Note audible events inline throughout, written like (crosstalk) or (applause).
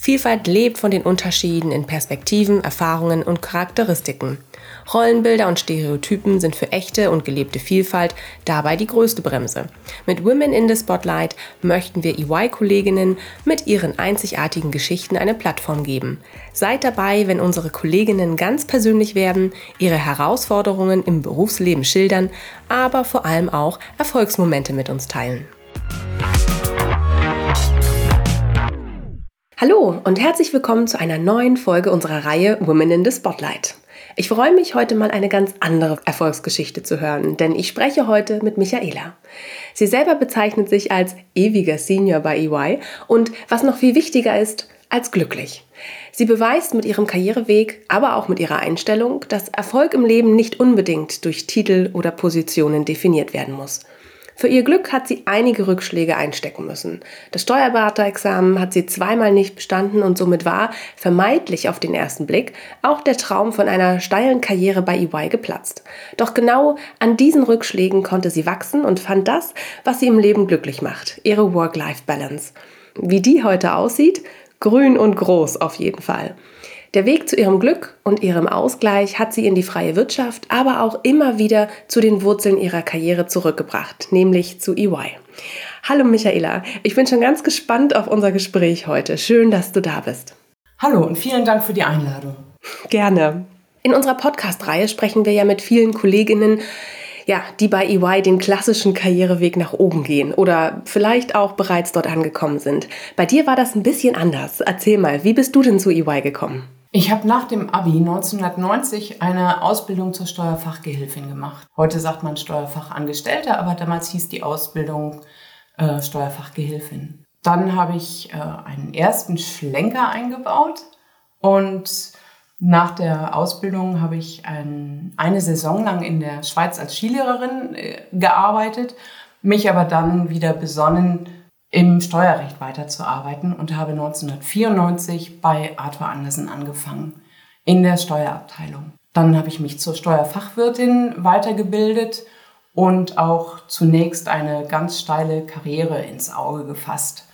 Vielfalt lebt von den Unterschieden in Perspektiven, Erfahrungen und Charakteristiken. Rollenbilder und Stereotypen sind für echte und gelebte Vielfalt dabei die größte Bremse. Mit Women in the Spotlight möchten wir EY-Kolleginnen mit ihren einzigartigen Geschichten eine Plattform geben. Seid dabei, wenn unsere Kolleginnen ganz persönlich werden, ihre Herausforderungen im Berufsleben schildern, aber vor allem auch Erfolgsmomente mit uns teilen. Hallo und herzlich willkommen zu einer neuen Folge unserer Reihe Women in the Spotlight. Ich freue mich, heute mal eine ganz andere Erfolgsgeschichte zu hören, denn ich spreche heute mit Michaela. Sie selber bezeichnet sich als ewiger Senior bei EY und was noch viel wichtiger ist, als glücklich. Sie beweist mit ihrem Karriereweg, aber auch mit ihrer Einstellung, dass Erfolg im Leben nicht unbedingt durch Titel oder Positionen definiert werden muss. Für ihr Glück hat sie einige Rückschläge einstecken müssen. Das Steuerberaterexamen hat sie zweimal nicht bestanden und somit war, vermeidlich auf den ersten Blick, auch der Traum von einer steilen Karriere bei EY geplatzt. Doch genau an diesen Rückschlägen konnte sie wachsen und fand das, was sie im Leben glücklich macht, ihre Work-Life-Balance. Wie die heute aussieht? Grün und groß auf jeden Fall. Der Weg zu ihrem Glück und ihrem Ausgleich hat sie in die freie Wirtschaft, aber auch immer wieder zu den Wurzeln ihrer Karriere zurückgebracht, nämlich zu EY. Hallo Michaela, ich bin schon ganz gespannt auf unser Gespräch heute. Schön, dass du da bist. Hallo und vielen Dank für die Einladung. Gerne. In unserer Podcast-Reihe sprechen wir ja mit vielen Kolleginnen, ja, die bei EY den klassischen Karriereweg nach oben gehen oder vielleicht auch bereits dort angekommen sind. Bei dir war das ein bisschen anders. Erzähl mal, wie bist du denn zu EY gekommen? Ich habe nach dem Abi 1990 eine Ausbildung zur Steuerfachgehilfin gemacht. Heute sagt man Steuerfachangestellte, aber damals hieß die Ausbildung äh, Steuerfachgehilfin. Dann habe ich äh, einen ersten Schlenker eingebaut und nach der Ausbildung habe ich ein, eine Saison lang in der Schweiz als Skilehrerin äh, gearbeitet, mich aber dann wieder besonnen, im Steuerrecht weiterzuarbeiten und habe 1994 bei Arthur Andersen angefangen, in der Steuerabteilung. Dann habe ich mich zur Steuerfachwirtin weitergebildet und auch zunächst eine ganz steile Karriere ins Auge gefasst.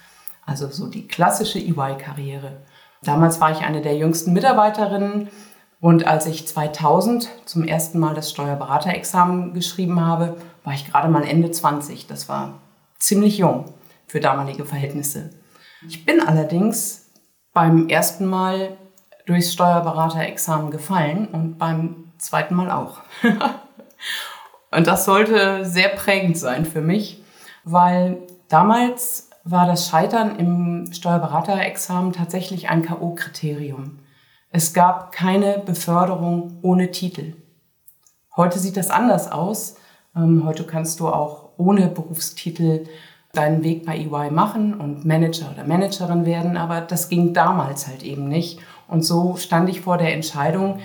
Also so die klassische EY-Karriere. Damals war ich eine der jüngsten Mitarbeiterinnen und als ich 2000 zum ersten Mal das Steuerberaterexamen geschrieben habe, war ich gerade mal Ende 20. Das war ziemlich jung für damalige Verhältnisse. Ich bin allerdings beim ersten Mal durchs Steuerberaterexamen gefallen und beim zweiten Mal auch. (laughs) und das sollte sehr prägend sein für mich, weil damals war das Scheitern im Steuerberaterexamen tatsächlich ein KO-Kriterium. Es gab keine Beförderung ohne Titel. Heute sieht das anders aus. Ähm, heute kannst du auch ohne Berufstitel deinen Weg bei EY machen und Manager oder Managerin werden, aber das ging damals halt eben nicht. Und so stand ich vor der Entscheidung,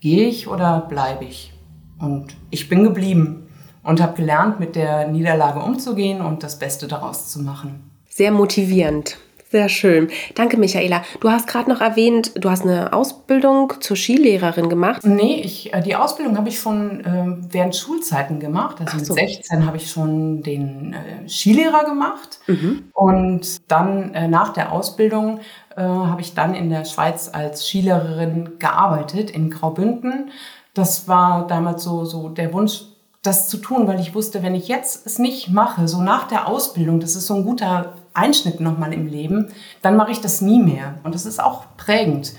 gehe ich oder bleibe ich? Und ich bin geblieben und habe gelernt, mit der Niederlage umzugehen und das Beste daraus zu machen. Sehr motivierend. Sehr schön. Danke, Michaela. Du hast gerade noch erwähnt, du hast eine Ausbildung zur Skilehrerin gemacht. Nee, ich, äh, die Ausbildung habe ich schon äh, während Schulzeiten gemacht. Also so. mit 16 habe ich schon den äh, Skilehrer gemacht. Mhm. Und dann äh, nach der Ausbildung äh, habe ich dann in der Schweiz als Skilehrerin gearbeitet in Graubünden. Das war damals so, so der Wunsch, das zu tun, weil ich wusste, wenn ich jetzt es nicht mache, so nach der Ausbildung, das ist so ein guter Einschnitt nochmal im Leben, dann mache ich das nie mehr. Und das ist auch prägend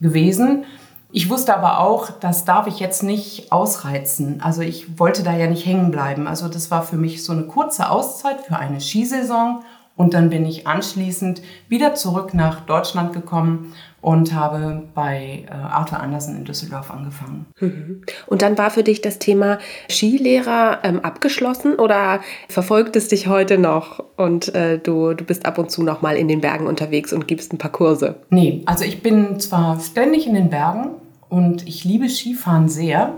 gewesen. Ich wusste aber auch, das darf ich jetzt nicht ausreizen. Also ich wollte da ja nicht hängen bleiben. Also das war für mich so eine kurze Auszeit für eine Skisaison und dann bin ich anschließend wieder zurück nach Deutschland gekommen und habe bei äh, Arthur Andersen in Düsseldorf angefangen. Mhm. Und dann war für dich das Thema Skilehrer ähm, abgeschlossen oder verfolgt es dich heute noch und äh, du, du bist ab und zu noch mal in den Bergen unterwegs und gibst ein paar Kurse? Nee, also ich bin zwar ständig in den Bergen und ich liebe Skifahren sehr,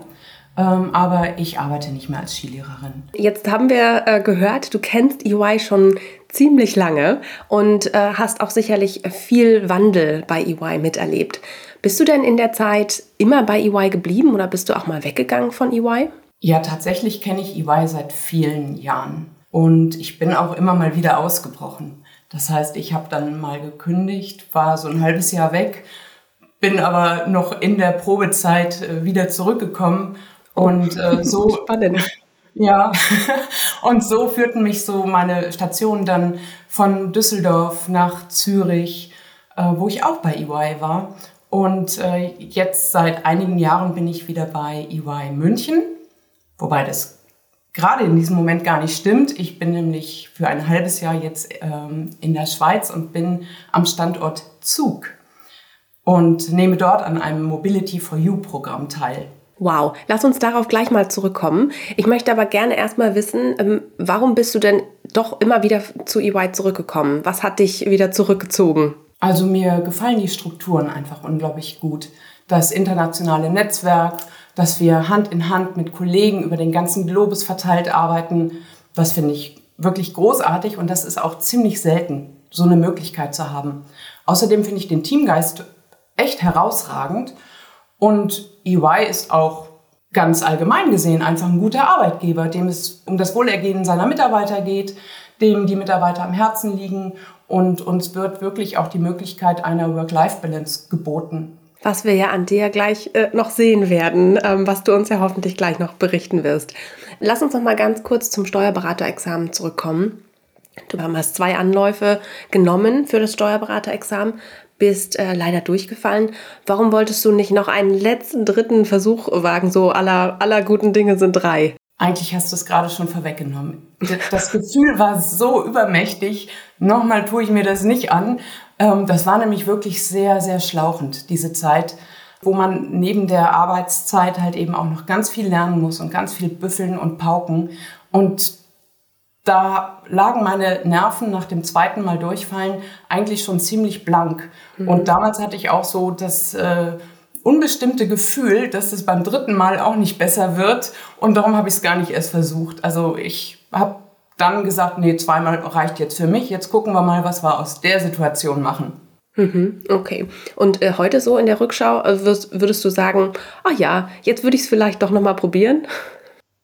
aber ich arbeite nicht mehr als Skilehrerin. Jetzt haben wir äh, gehört, du kennst EY schon ziemlich lange und äh, hast auch sicherlich viel Wandel bei EY miterlebt. Bist du denn in der Zeit immer bei EY geblieben oder bist du auch mal weggegangen von EY? Ja, tatsächlich kenne ich EY seit vielen Jahren und ich bin auch immer mal wieder ausgebrochen. Das heißt, ich habe dann mal gekündigt, war so ein halbes Jahr weg, bin aber noch in der Probezeit äh, wieder zurückgekommen und äh, (laughs) so spannend. Ja, (laughs) und so führten mich so meine Stationen dann von Düsseldorf nach Zürich, äh, wo ich auch bei EY war. Und äh, jetzt seit einigen Jahren bin ich wieder bei EY München, wobei das gerade in diesem Moment gar nicht stimmt. Ich bin nämlich für ein halbes Jahr jetzt ähm, in der Schweiz und bin am Standort Zug und nehme dort an einem Mobility for You Programm teil. Wow, lass uns darauf gleich mal zurückkommen. Ich möchte aber gerne erstmal wissen, ähm, warum bist du denn doch immer wieder zu EY zurückgekommen? Was hat dich wieder zurückgezogen? Also mir gefallen die Strukturen einfach unglaublich gut. Das internationale Netzwerk, dass wir Hand in Hand mit Kollegen über den ganzen Globus verteilt arbeiten, das finde ich wirklich großartig und das ist auch ziemlich selten, so eine Möglichkeit zu haben. Außerdem finde ich den Teamgeist echt herausragend und EY ist auch ganz allgemein gesehen einfach ein guter Arbeitgeber, dem es um das Wohlergehen seiner Mitarbeiter geht, dem die Mitarbeiter am Herzen liegen und uns wird wirklich auch die Möglichkeit einer Work-Life-Balance geboten. Was wir ja an dir gleich äh, noch sehen werden, ähm, was du uns ja hoffentlich gleich noch berichten wirst. Lass uns noch mal ganz kurz zum Steuerberaterexamen zurückkommen. Du hast zwei Anläufe genommen für das Steuerberaterexamen bist äh, leider durchgefallen. Warum wolltest du nicht noch einen letzten dritten Versuch wagen? So aller, aller guten Dinge sind drei. Eigentlich hast du es gerade schon vorweggenommen. Das Gefühl war so übermächtig. Nochmal tue ich mir das nicht an. Ähm, das war nämlich wirklich sehr, sehr schlauchend, diese Zeit, wo man neben der Arbeitszeit halt eben auch noch ganz viel lernen muss und ganz viel büffeln und pauken. Und da lagen meine Nerven nach dem zweiten Mal durchfallen eigentlich schon ziemlich blank. Mhm. Und damals hatte ich auch so das äh, unbestimmte Gefühl, dass es beim dritten Mal auch nicht besser wird. Und darum habe ich es gar nicht erst versucht. Also ich habe dann gesagt, nee, zweimal reicht jetzt für mich. Jetzt gucken wir mal, was wir aus der Situation machen. Mhm, okay. Und äh, heute so in der Rückschau äh, würdest, würdest du sagen, ah ja, jetzt würde ich es vielleicht doch nochmal probieren?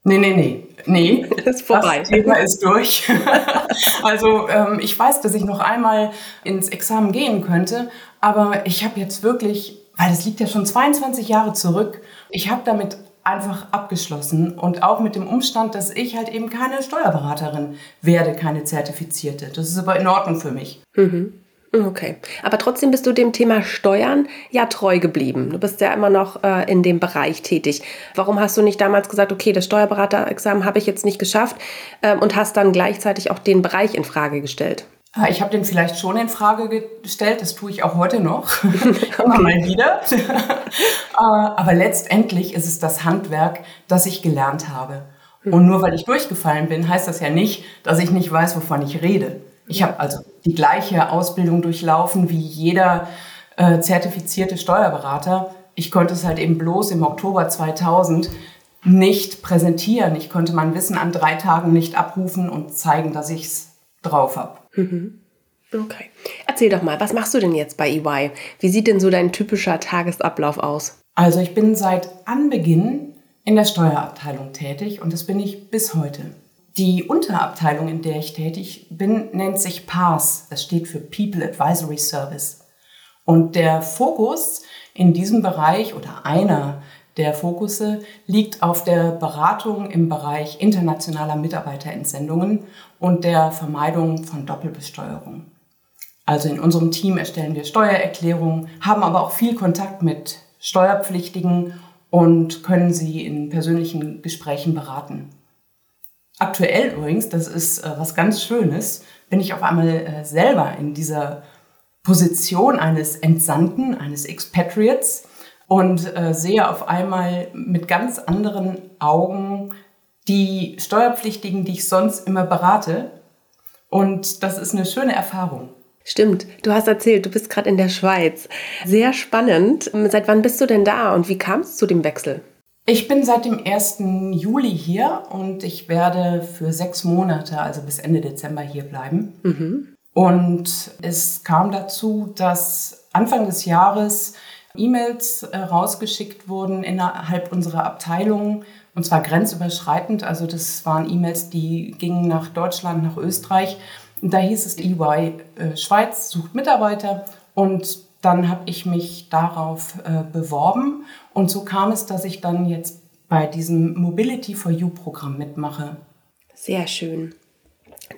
Nee, nee, nee. Nee, (laughs) ist vorbei. Das Thema ist durch. (laughs) also ähm, ich weiß, dass ich noch einmal ins Examen gehen könnte, aber ich habe jetzt wirklich, weil das liegt ja schon 22 Jahre zurück, ich habe damit einfach abgeschlossen und auch mit dem Umstand, dass ich halt eben keine Steuerberaterin werde, keine zertifizierte. Das ist aber in Ordnung für mich. Mhm. Okay. Aber trotzdem bist du dem Thema Steuern ja treu geblieben. Du bist ja immer noch äh, in dem Bereich tätig. Warum hast du nicht damals gesagt, okay, das Steuerberaterexamen habe ich jetzt nicht geschafft ähm, und hast dann gleichzeitig auch den Bereich in Frage gestellt? Ah, ich habe den vielleicht schon in Frage gestellt, das tue ich auch heute noch, (laughs) (laughs) immer mal wieder. Äh, (laughs) aber letztendlich ist es das Handwerk, das ich gelernt habe. Und nur weil ich durchgefallen bin, heißt das ja nicht, dass ich nicht weiß, wovon ich rede. Ich habe also die gleiche Ausbildung durchlaufen wie jeder äh, zertifizierte Steuerberater. Ich konnte es halt eben bloß im Oktober 2000 nicht präsentieren. Ich konnte mein Wissen an drei Tagen nicht abrufen und zeigen, dass ich es drauf habe. Mhm. Okay. Erzähl doch mal, was machst du denn jetzt bei EY? Wie sieht denn so dein typischer Tagesablauf aus? Also ich bin seit Anbeginn in der Steuerabteilung tätig und das bin ich bis heute. Die Unterabteilung, in der ich tätig bin, nennt sich PAS. Das steht für People Advisory Service. Und der Fokus in diesem Bereich oder einer der Fokusse liegt auf der Beratung im Bereich internationaler Mitarbeiterentsendungen und der Vermeidung von Doppelbesteuerung. Also in unserem Team erstellen wir Steuererklärungen, haben aber auch viel Kontakt mit Steuerpflichtigen und können sie in persönlichen Gesprächen beraten. Aktuell übrigens, das ist äh, was ganz Schönes, bin ich auf einmal äh, selber in dieser Position eines Entsandten, eines Expatriates und äh, sehe auf einmal mit ganz anderen Augen die Steuerpflichtigen, die ich sonst immer berate. Und das ist eine schöne Erfahrung. Stimmt, du hast erzählt, du bist gerade in der Schweiz. Sehr spannend. Seit wann bist du denn da und wie kam es zu dem Wechsel? Ich bin seit dem 1. Juli hier und ich werde für sechs Monate, also bis Ende Dezember hier bleiben. Mhm. Und es kam dazu, dass Anfang des Jahres E-Mails äh, rausgeschickt wurden innerhalb unserer Abteilung und zwar grenzüberschreitend. Also das waren E-Mails, die gingen nach Deutschland, nach Österreich. Und da hieß es, EY äh, Schweiz sucht Mitarbeiter und dann habe ich mich darauf äh, beworben und so kam es, dass ich dann jetzt bei diesem Mobility for You Programm mitmache. Sehr schön.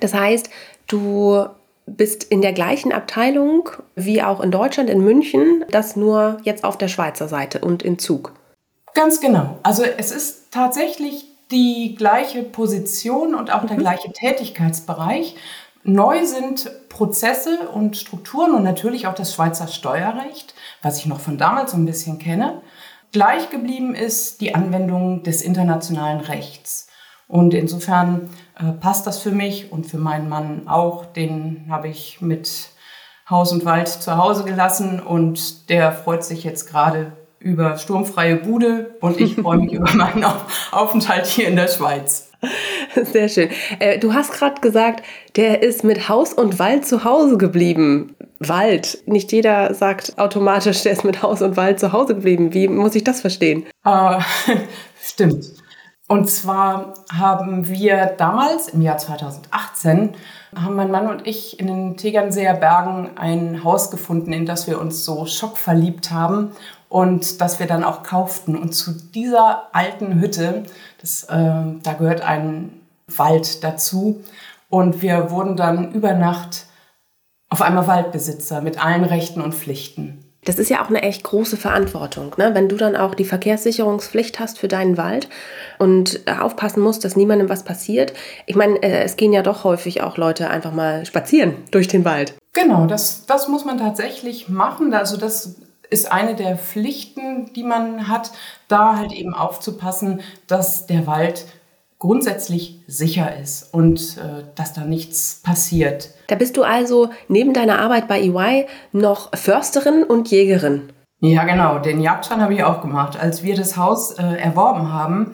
Das heißt, du bist in der gleichen Abteilung wie auch in Deutschland, in München, das nur jetzt auf der Schweizer Seite und in Zug. Ganz genau. Also es ist tatsächlich die gleiche Position und auch der mhm. gleiche Tätigkeitsbereich. Neu sind Prozesse und Strukturen und natürlich auch das Schweizer Steuerrecht, was ich noch von damals so ein bisschen kenne. Gleich geblieben ist die Anwendung des internationalen Rechts. Und insofern äh, passt das für mich und für meinen Mann auch. Den habe ich mit Haus und Wald zu Hause gelassen und der freut sich jetzt gerade über sturmfreie Bude und ich freue mich (laughs) über meinen Aufenthalt hier in der Schweiz. (laughs) Sehr schön. Äh, du hast gerade gesagt, der ist mit Haus und Wald zu Hause geblieben. Wald. Nicht jeder sagt automatisch, der ist mit Haus und Wald zu Hause geblieben. Wie muss ich das verstehen? Äh, (laughs) stimmt. Und zwar haben wir damals, im Jahr 2018, haben mein Mann und ich in den Tegernseer Bergen ein Haus gefunden, in das wir uns so schockverliebt haben und das wir dann auch kauften. Und zu dieser alten Hütte, das, äh, da gehört ein Wald dazu. Und wir wurden dann über Nacht auf einmal Waldbesitzer mit allen Rechten und Pflichten. Das ist ja auch eine echt große Verantwortung, ne? wenn du dann auch die Verkehrssicherungspflicht hast für deinen Wald und aufpassen musst, dass niemandem was passiert. Ich meine, äh, es gehen ja doch häufig auch Leute einfach mal spazieren durch den Wald. Genau, das, das muss man tatsächlich machen. Also das ist eine der Pflichten, die man hat, da halt eben aufzupassen, dass der Wald grundsätzlich sicher ist und äh, dass da nichts passiert. Da bist du also neben deiner Arbeit bei EY noch Försterin und Jägerin. Ja, genau. Den Jagdschein habe ich auch gemacht. Als wir das Haus äh, erworben haben,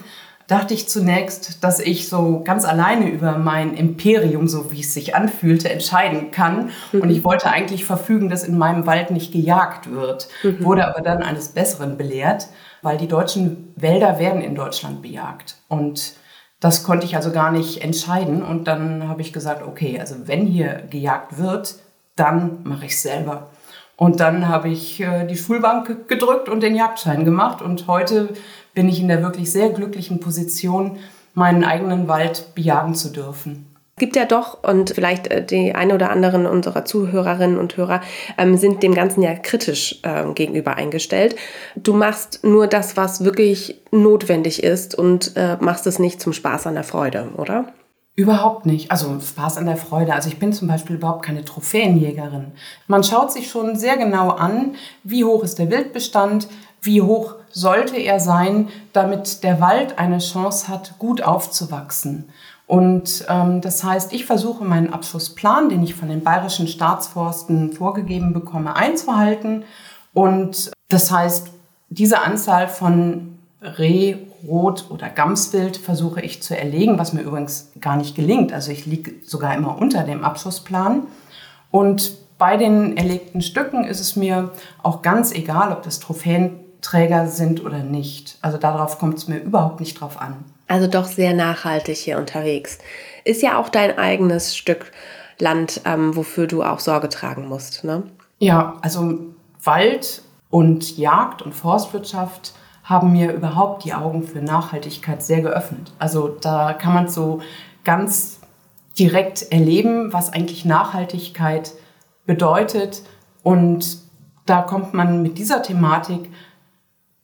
dachte ich zunächst, dass ich so ganz alleine über mein Imperium, so wie es sich anfühlte, entscheiden kann. Mhm. Und ich wollte eigentlich verfügen, dass in meinem Wald nicht gejagt wird, mhm. wurde aber dann eines Besseren belehrt, weil die deutschen Wälder werden in Deutschland bejagt. Und das konnte ich also gar nicht entscheiden. Und dann habe ich gesagt, okay, also wenn hier gejagt wird, dann mache ich es selber. Und dann habe ich äh, die Schulbank gedrückt und den Jagdschein gemacht. Und heute bin ich in der wirklich sehr glücklichen Position, meinen eigenen Wald bejagen zu dürfen. Gibt ja doch, und vielleicht äh, die eine oder anderen unserer Zuhörerinnen und Hörer ähm, sind dem Ganzen ja kritisch äh, gegenüber eingestellt. Du machst nur das, was wirklich notwendig ist und äh, machst es nicht zum Spaß an der Freude, oder? Überhaupt nicht. Also Spaß an der Freude. Also ich bin zum Beispiel überhaupt keine Trophäenjägerin. Man schaut sich schon sehr genau an, wie hoch ist der Wildbestand, wie hoch sollte er sein, damit der Wald eine Chance hat, gut aufzuwachsen. Und ähm, das heißt, ich versuche meinen Abschlussplan, den ich von den bayerischen Staatsforsten vorgegeben bekomme, einzuhalten. Und das heißt, diese Anzahl von Reh, Rot oder Gamswild versuche ich zu erlegen, was mir übrigens gar nicht gelingt. Also ich liege sogar immer unter dem Abschlussplan. Und bei den erlegten Stücken ist es mir auch ganz egal, ob das Trophäenträger sind oder nicht. Also darauf kommt es mir überhaupt nicht drauf an. Also doch sehr nachhaltig hier unterwegs. Ist ja auch dein eigenes Stück Land, ähm, wofür du auch Sorge tragen musst, ne? Ja, also Wald und Jagd und Forstwirtschaft haben mir überhaupt die Augen für Nachhaltigkeit sehr geöffnet. Also da kann man so ganz direkt erleben, was eigentlich Nachhaltigkeit bedeutet. Und da kommt man mit dieser Thematik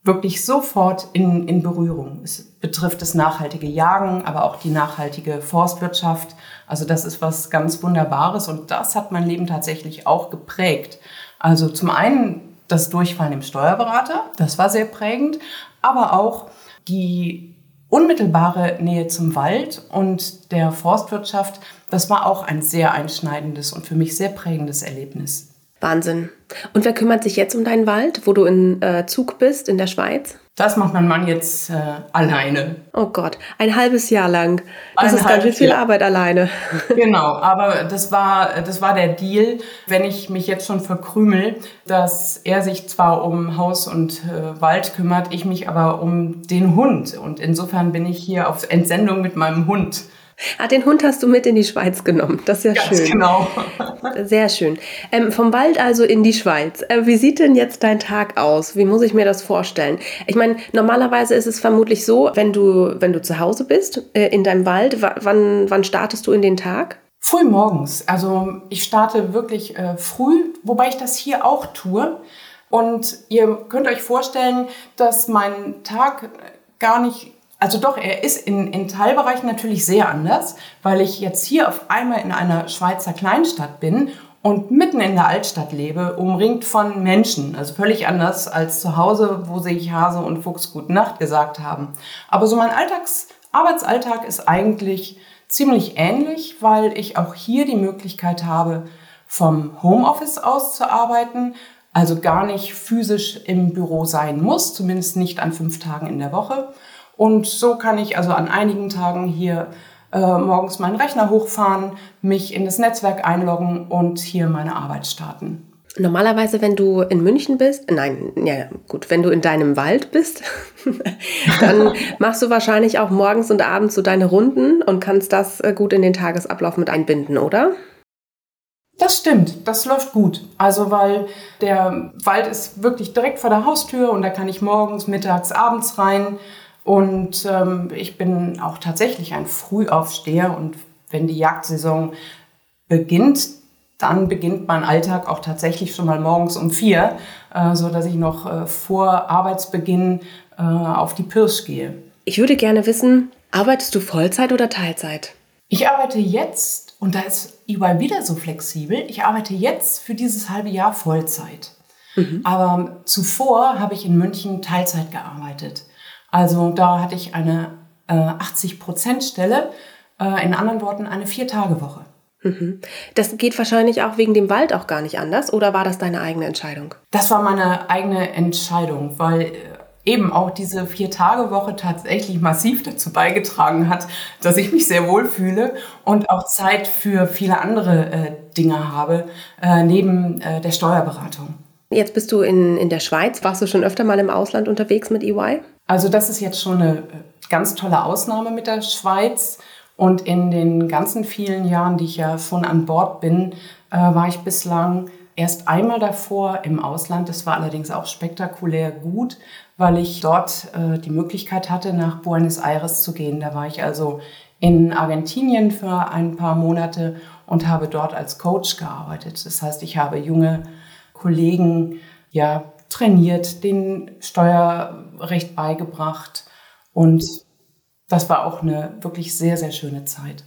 wirklich sofort in, in Berührung. Es betrifft das nachhaltige Jagen, aber auch die nachhaltige Forstwirtschaft. Also das ist was ganz Wunderbares und das hat mein Leben tatsächlich auch geprägt. Also zum einen das Durchfallen im Steuerberater, das war sehr prägend, aber auch die unmittelbare Nähe zum Wald und der Forstwirtschaft, das war auch ein sehr einschneidendes und für mich sehr prägendes Erlebnis. Wahnsinn. Und wer kümmert sich jetzt um deinen Wald, wo du in äh, Zug bist, in der Schweiz? Das macht mein Mann jetzt äh, alleine. Oh Gott, ein halbes Jahr lang. Das ein ist ganz schön viel Jahr. Arbeit alleine. Genau, aber das war, das war der Deal, wenn ich mich jetzt schon verkrümel, dass er sich zwar um Haus und äh, Wald kümmert, ich mich aber um den Hund. Und insofern bin ich hier auf Entsendung mit meinem Hund. Ah, den Hund hast du mit in die Schweiz genommen. Das ist ja Ganz schön. Genau. Sehr schön. Ähm, vom Wald also in die Schweiz. Äh, wie sieht denn jetzt dein Tag aus? Wie muss ich mir das vorstellen? Ich meine, normalerweise ist es vermutlich so, wenn du, wenn du zu Hause bist, äh, in deinem Wald, wann, wann startest du in den Tag? Früh morgens. Also ich starte wirklich äh, früh, wobei ich das hier auch tue. Und ihr könnt euch vorstellen, dass mein Tag gar nicht also doch, er ist in, in Teilbereichen natürlich sehr anders, weil ich jetzt hier auf einmal in einer Schweizer Kleinstadt bin und mitten in der Altstadt lebe, umringt von Menschen. Also völlig anders als zu Hause, wo sich Hase und Fuchs Gute Nacht gesagt haben. Aber so mein Alltags Arbeitsalltag ist eigentlich ziemlich ähnlich, weil ich auch hier die Möglichkeit habe, vom Homeoffice aus zu arbeiten, also gar nicht physisch im Büro sein muss, zumindest nicht an fünf Tagen in der Woche. Und so kann ich also an einigen Tagen hier äh, morgens meinen Rechner hochfahren, mich in das Netzwerk einloggen und hier meine Arbeit starten. Normalerweise, wenn du in München bist, nein, ja gut, wenn du in deinem Wald bist, (laughs) dann (laughs) machst du wahrscheinlich auch morgens und abends so deine Runden und kannst das äh, gut in den Tagesablauf mit einbinden, oder? Das stimmt, das läuft gut. Also weil der Wald ist wirklich direkt vor der Haustür und da kann ich morgens, mittags, abends rein. Und ähm, ich bin auch tatsächlich ein Frühaufsteher und wenn die Jagdsaison beginnt, dann beginnt mein Alltag auch tatsächlich schon mal morgens um vier, äh, so dass ich noch äh, vor Arbeitsbeginn äh, auf die Pirsch gehe. Ich würde gerne wissen, arbeitest du Vollzeit oder Teilzeit? Ich arbeite jetzt, und da ist EY wieder so flexibel, ich arbeite jetzt für dieses halbe Jahr Vollzeit. Mhm. Aber zuvor habe ich in München Teilzeit gearbeitet. Also da hatte ich eine äh, 80-Prozent-Stelle, äh, in anderen Worten eine Vier-Tage-Woche. Mhm. Das geht wahrscheinlich auch wegen dem Wald auch gar nicht anders, oder war das deine eigene Entscheidung? Das war meine eigene Entscheidung, weil äh, eben auch diese Vier-Tage-Woche tatsächlich massiv dazu beigetragen hat, dass ich mich sehr wohl fühle und auch Zeit für viele andere äh, Dinge habe, äh, neben äh, der Steuerberatung. Jetzt bist du in, in der Schweiz. Warst du schon öfter mal im Ausland unterwegs mit EY? Also das ist jetzt schon eine äh, ganz tolle Ausnahme mit der Schweiz. Und in den ganzen vielen Jahren, die ich ja schon an Bord bin, äh, war ich bislang erst einmal davor im Ausland. Das war allerdings auch spektakulär gut, weil ich dort äh, die Möglichkeit hatte, nach Buenos Aires zu gehen. Da war ich also in Argentinien für ein paar Monate und habe dort als Coach gearbeitet. Das heißt, ich habe junge Kollegen ja trainiert, den Steuerrecht beigebracht und das war auch eine wirklich sehr, sehr schöne Zeit.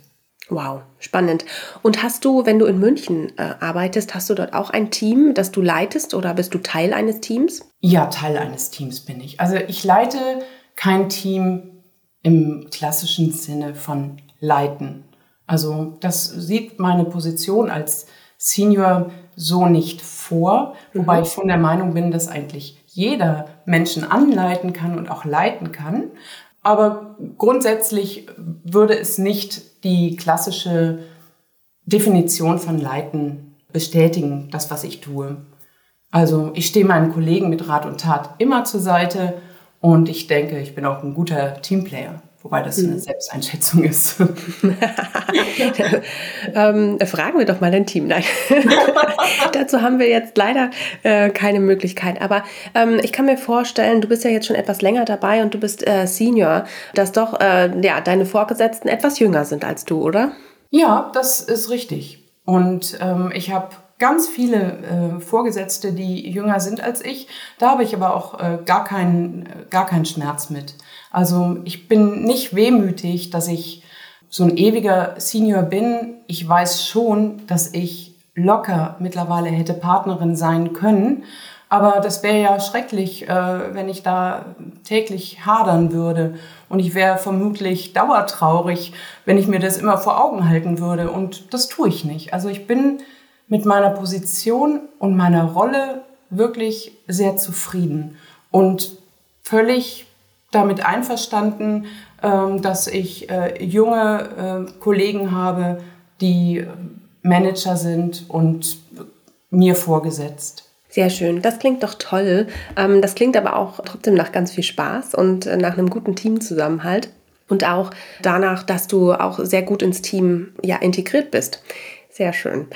Wow, spannend. Und hast du, wenn du in München äh, arbeitest, hast du dort auch ein Team, das du leitest oder bist du Teil eines Teams? Ja, Teil eines Teams bin ich. Also ich leite kein Team im klassischen Sinne von leiten. Also das sieht meine Position als Senior so nicht vor, wobei mhm. ich von der Meinung bin, dass eigentlich jeder Menschen anleiten kann und auch leiten kann. Aber grundsätzlich würde es nicht die klassische Definition von Leiten bestätigen, das, was ich tue. Also ich stehe meinen Kollegen mit Rat und Tat immer zur Seite und ich denke, ich bin auch ein guter Teamplayer. Wobei das eine mhm. Selbsteinschätzung ist. (laughs) (laughs) ähm, fragen wir doch mal dein Team. Nein. (laughs) Dazu haben wir jetzt leider äh, keine Möglichkeit. Aber ähm, ich kann mir vorstellen, du bist ja jetzt schon etwas länger dabei und du bist äh, Senior, dass doch äh, ja, deine Vorgesetzten etwas jünger sind als du, oder? Ja, das ist richtig. Und ähm, ich habe ganz viele äh, Vorgesetzte, die jünger sind als ich. Da habe ich aber auch äh, gar, keinen, gar keinen Schmerz mit. Also ich bin nicht wehmütig, dass ich so ein ewiger Senior bin. Ich weiß schon, dass ich locker mittlerweile hätte Partnerin sein können. Aber das wäre ja schrecklich, äh, wenn ich da täglich hadern würde. Und ich wäre vermutlich dauertraurig, wenn ich mir das immer vor Augen halten würde. Und das tue ich nicht. Also ich bin mit meiner Position und meiner Rolle wirklich sehr zufrieden und völlig damit einverstanden, ähm, dass ich äh, junge äh, Kollegen habe, die Manager sind und mir vorgesetzt. Sehr schön. Das klingt doch toll. Ähm, das klingt aber auch trotzdem nach ganz viel Spaß und äh, nach einem guten Teamzusammenhalt. Und auch danach, dass du auch sehr gut ins Team ja, integriert bist. Sehr schön.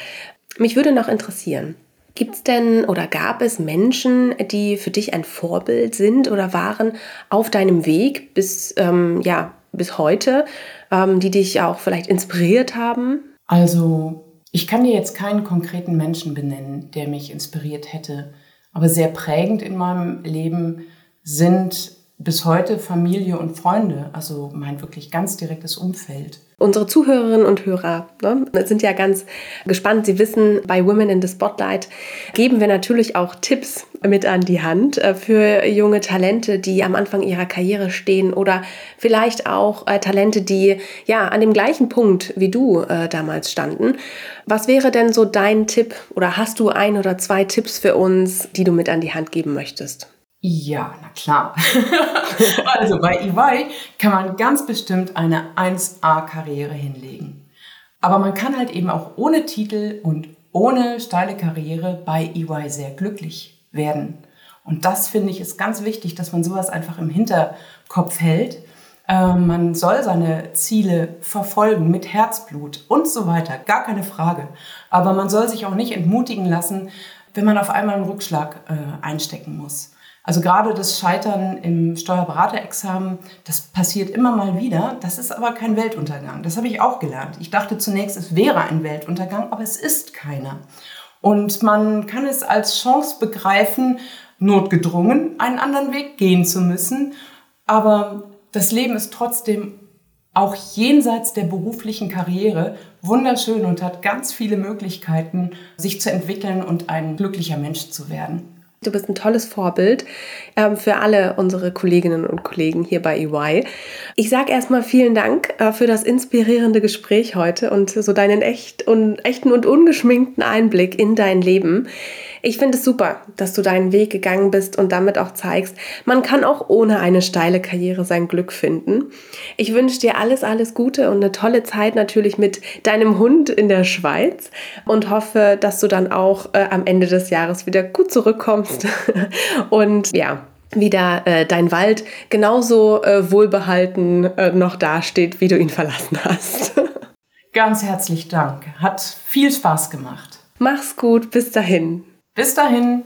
Mich würde noch interessieren, Gibt es denn oder gab es Menschen, die für dich ein Vorbild sind oder waren auf deinem Weg bis, ähm, ja, bis heute, ähm, die dich auch vielleicht inspiriert haben? Also ich kann dir jetzt keinen konkreten Menschen benennen, der mich inspiriert hätte, aber sehr prägend in meinem Leben sind bis heute Familie und Freunde, also mein wirklich ganz direktes Umfeld. Unsere Zuhörerinnen und Hörer ne, sind ja ganz gespannt. Sie wissen, bei Women in the Spotlight geben wir natürlich auch Tipps mit an die Hand äh, für junge Talente, die am Anfang ihrer Karriere stehen oder vielleicht auch äh, Talente, die ja an dem gleichen Punkt wie du äh, damals standen. Was wäre denn so dein Tipp oder hast du ein oder zwei Tipps für uns, die du mit an die Hand geben möchtest? Ja, na klar. (laughs) also bei EY kann man ganz bestimmt eine 1A-Karriere hinlegen. Aber man kann halt eben auch ohne Titel und ohne steile Karriere bei EY sehr glücklich werden. Und das finde ich ist ganz wichtig, dass man sowas einfach im Hinterkopf hält. Ähm, man soll seine Ziele verfolgen mit Herzblut und so weiter, gar keine Frage. Aber man soll sich auch nicht entmutigen lassen, wenn man auf einmal einen Rückschlag äh, einstecken muss. Also gerade das Scheitern im Steuerberaterexamen, das passiert immer mal wieder. Das ist aber kein Weltuntergang. Das habe ich auch gelernt. Ich dachte zunächst, es wäre ein Weltuntergang, aber es ist keiner. Und man kann es als Chance begreifen, notgedrungen einen anderen Weg gehen zu müssen. Aber das Leben ist trotzdem auch jenseits der beruflichen Karriere wunderschön und hat ganz viele Möglichkeiten, sich zu entwickeln und ein glücklicher Mensch zu werden. Du bist ein tolles Vorbild ähm, für alle unsere Kolleginnen und Kollegen hier bei EY. Ich sage erstmal vielen Dank äh, für das inspirierende Gespräch heute und so deinen echt und, echten und ungeschminkten Einblick in dein Leben. Ich finde es super, dass du deinen Weg gegangen bist und damit auch zeigst, man kann auch ohne eine steile Karriere sein Glück finden. Ich wünsche dir alles, alles Gute und eine tolle Zeit natürlich mit deinem Hund in der Schweiz und hoffe, dass du dann auch äh, am Ende des Jahres wieder gut zurückkommst (laughs) und ja, wieder äh, dein Wald genauso äh, wohlbehalten äh, noch dasteht, wie du ihn verlassen hast. (laughs) Ganz herzlich Dank. Hat viel Spaß gemacht. Mach's gut, bis dahin. Bis dahin.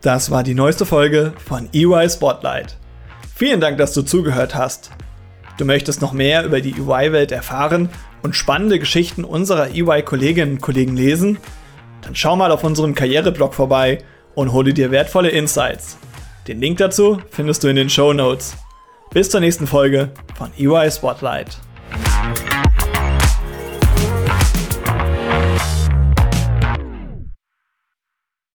Das war die neueste Folge von EY Spotlight. Vielen Dank, dass du zugehört hast. Du möchtest noch mehr über die EY-Welt erfahren und spannende Geschichten unserer EY-Kolleginnen und Kollegen lesen? Dann schau mal auf unserem Karriereblog vorbei und hole dir wertvolle Insights. Den Link dazu findest du in den Show Notes. Bis zur nächsten Folge von EY Spotlight.